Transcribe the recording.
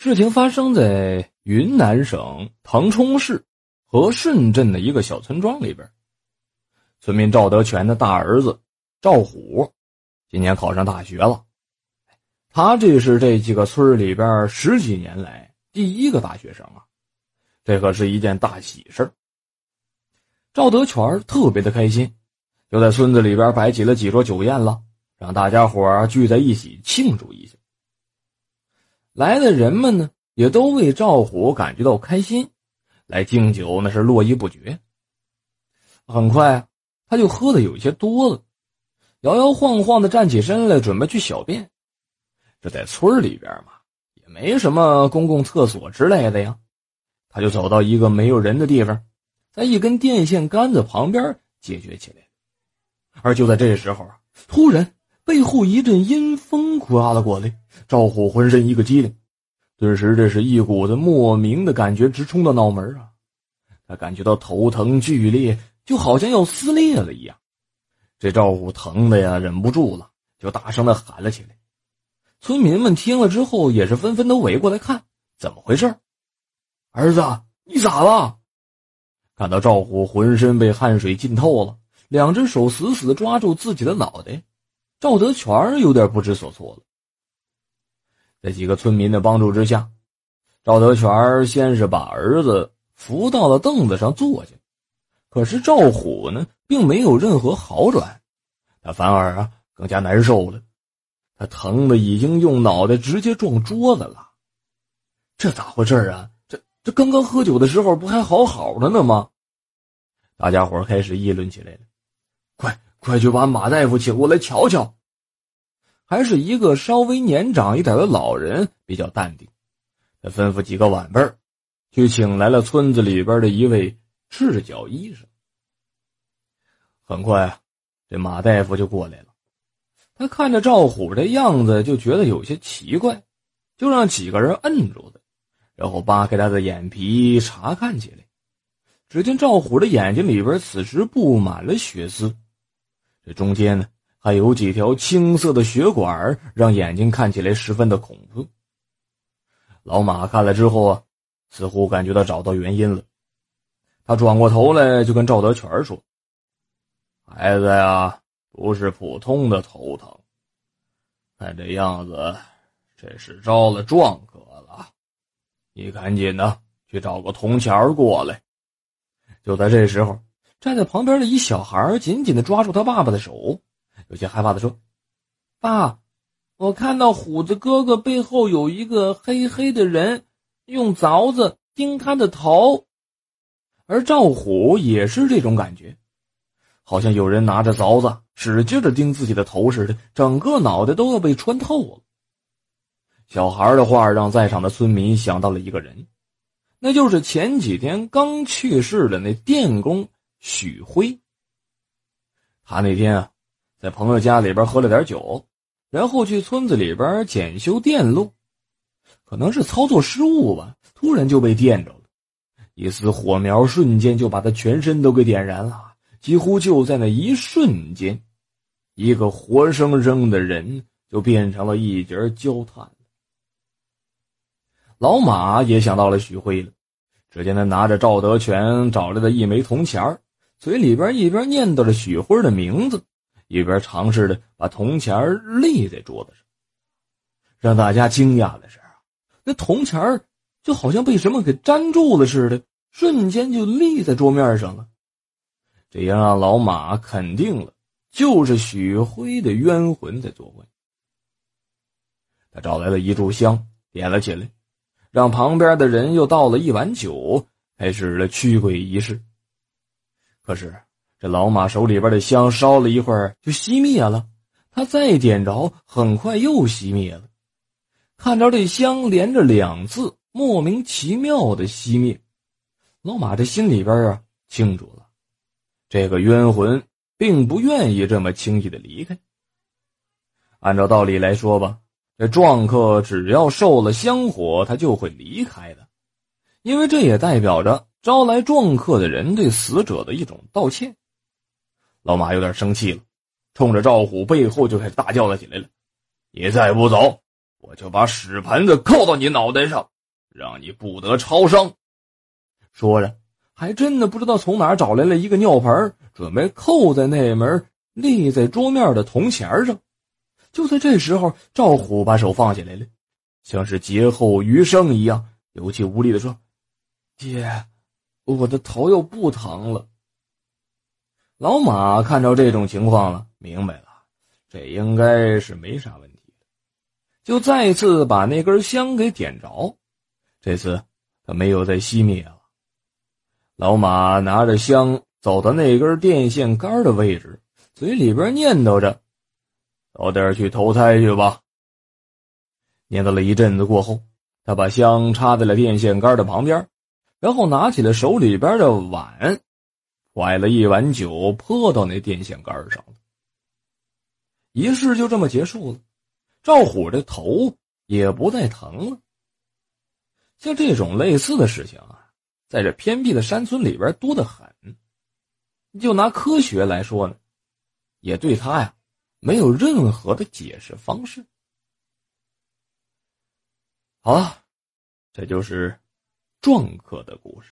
事情发生在云南省腾冲市和顺镇的一个小村庄里边。村民赵德全的大儿子赵虎，今年考上大学了。他这是这几个村里边十几年来第一个大学生啊，这可是一件大喜事赵德全特别的开心，就在村子里边摆起了几桌酒宴了，让大家伙聚在一起庆祝一下。来的人们呢，也都为赵虎感觉到开心，来敬酒那是络绎不绝。很快，他就喝的有些多了，摇摇晃晃的站起身来，准备去小便。这在村里边嘛，也没什么公共厕所之类的呀，他就走到一个没有人的地方，在一根电线杆子旁边解决起来。而就在这时候，突然。背后一阵阴风刮了过来，赵虎浑身一个机灵，顿时这是一股子莫名的感觉直冲到脑门啊！他感觉到头疼剧烈，就好像要撕裂了一样。这赵虎疼的呀，忍不住了，就大声的喊了起来。村民们听了之后，也是纷纷都围过来看怎么回事。儿子，你咋了？看到赵虎浑身被汗水浸透了，两只手死死的抓住自己的脑袋。赵德全有点不知所措了。在几个村民的帮助之下，赵德全先是把儿子扶到了凳子上坐下，可是赵虎呢，并没有任何好转，他反而啊更加难受了，他疼的已经用脑袋直接撞桌子了。这咋回事啊？这这刚刚喝酒的时候不还好好的呢吗？大家伙开始议论起来了，快！去把马大夫请过来瞧瞧。还是一个稍微年长一点的老人比较淡定，他吩咐几个晚辈去请来了村子里边的一位赤脚医生。很快，这马大夫就过来了。他看着赵虎的样子，就觉得有些奇怪，就让几个人摁住他，然后扒开他的眼皮查看起来。只见赵虎的眼睛里边此时布满了血丝。这中间呢，还有几条青色的血管，让眼睛看起来十分的恐怖。老马看了之后啊，似乎感觉到找到原因了。他转过头来就跟赵德全说：“孩子呀，不是普通的头疼，看这样子，这是招了壮客了。你赶紧的去找个铜钱过来。”就在这时候。站在旁边的一小孩紧紧的抓住他爸爸的手，有些害怕的说：“爸，我看到虎子哥哥背后有一个黑黑的人，用凿子钉他的头。”而赵虎也是这种感觉，好像有人拿着凿子使劲的钉自己的头似的，整个脑袋都要被穿透了。小孩的话让在场的村民想到了一个人，那就是前几天刚去世的那电工。许辉，他那天啊，在朋友家里边喝了点酒，然后去村子里边检修电路，可能是操作失误吧，突然就被电着了，一丝火苗瞬间就把他全身都给点燃了，几乎就在那一瞬间，一个活生生的人就变成了一截焦炭。老马也想到了许辉了，只见他拿着赵德全找来的一枚铜钱儿。嘴里边一边念叨着许辉的名字，一边尝试着把铜钱立在桌子上。让大家惊讶的是，那铜钱就好像被什么给粘住了似的，瞬间就立在桌面上了。这也让老马肯定了，就是许辉的冤魂在作怪。他找来了一炷香，点了起来，让旁边的人又倒了一碗酒，开始了驱鬼仪式。可是，这老马手里边的香烧了一会儿就熄灭了，他再点着，很快又熄灭了。看着这香连着两次莫名其妙的熄灭，老马这心里边啊清楚了，这个冤魂并不愿意这么轻易的离开。按照道理来说吧，这撞客只要受了香火，他就会离开的，因为这也代表着。招来撞客的人对死者的一种道歉，老马有点生气了，冲着赵虎背后就开始大叫了起来了：“你再不走，我就把屎盆子扣到你脑袋上，让你不得超生。说着，还真的不知道从哪找来了一个尿盆，准备扣在那门立在桌面的铜钱上。就在这时候，赵虎把手放下来了，像是劫后余生一样，有气无力的说：“爹，我的头又不疼了。”老马看着这种情况了，明白了，这应该是没啥问题。就再次把那根香给点着，这次他没有再熄灭了。老马拿着香走到那根电线杆的位置，嘴里边念叨着：“早点去投胎去吧。”念叨了一阵子过后，他把香插在了电线杆的旁边，然后拿起了手里边的碗，蒯了一碗酒泼到那电线杆上了。仪式就这么结束了。赵虎的头也不再疼了。像这种类似的事情啊，在这偏僻的山村里边多得很。就拿科学来说呢，也对他呀没有任何的解释方式。好了，这就是壮客的故事。